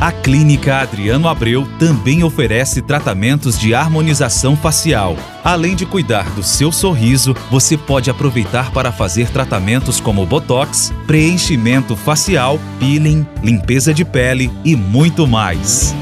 A Clínica Adriano Abreu também oferece tratamentos de harmonização facial. Além de cuidar do seu sorriso, você pode aproveitar para fazer tratamentos como botox, preenchimento facial, peeling, limpeza de pele e muito mais.